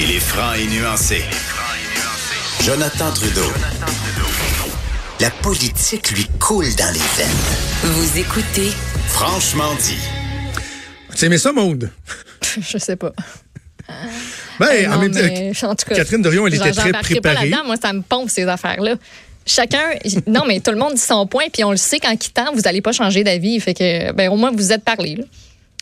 Il est franc et nuancé. Jonathan Trudeau. La politique lui coule dans les veines. Vous écoutez Franchement dit. Tu aimais ça, Maude? Je sais pas. Ben, Euh, en même temps, mais, en tout cas, Catherine Dorion, elle était très pas préparée. là-dedans. Moi, ça me pompe, ces affaires-là. Chacun, non, mais tout le monde dit son point, puis on le sait qu'en quittant, vous n'allez pas changer d'avis. Fait que, ben, au moins, vous vous êtes parlé. là.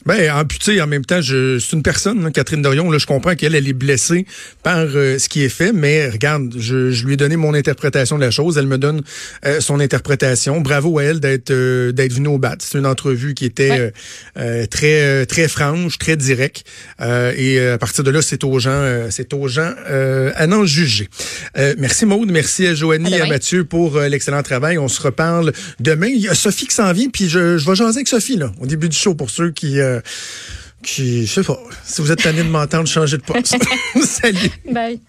Ben, en, puis, tu sais, en même temps, je, c'est une personne, hein, Catherine Dorion. Là, je comprends qu'elle, elle est blessée par euh, ce qui est fait, mais regarde, je, je lui ai donné mon interprétation de la chose. Elle me donne euh, son interprétation. Bravo à elle d'être euh, d'être venue au bat. C'est une entrevue qui était Ouais. euh, euh, très très franche, très directe. Euh, et euh, à partir de là, c'est aux gens, euh, c'est aux gens euh, à n'en juger. Euh, merci Maude, merci à Joanie et à. Mathieu pour l'excellent travail. On se reparle demain. Il y a Sophie qui s'en vient, puis je, je vais jaser avec Sophie là, au début du show pour ceux qui, euh, qui, je sais pas, si vous êtes tanné de m'entendre changer de poste. Salut. Bye.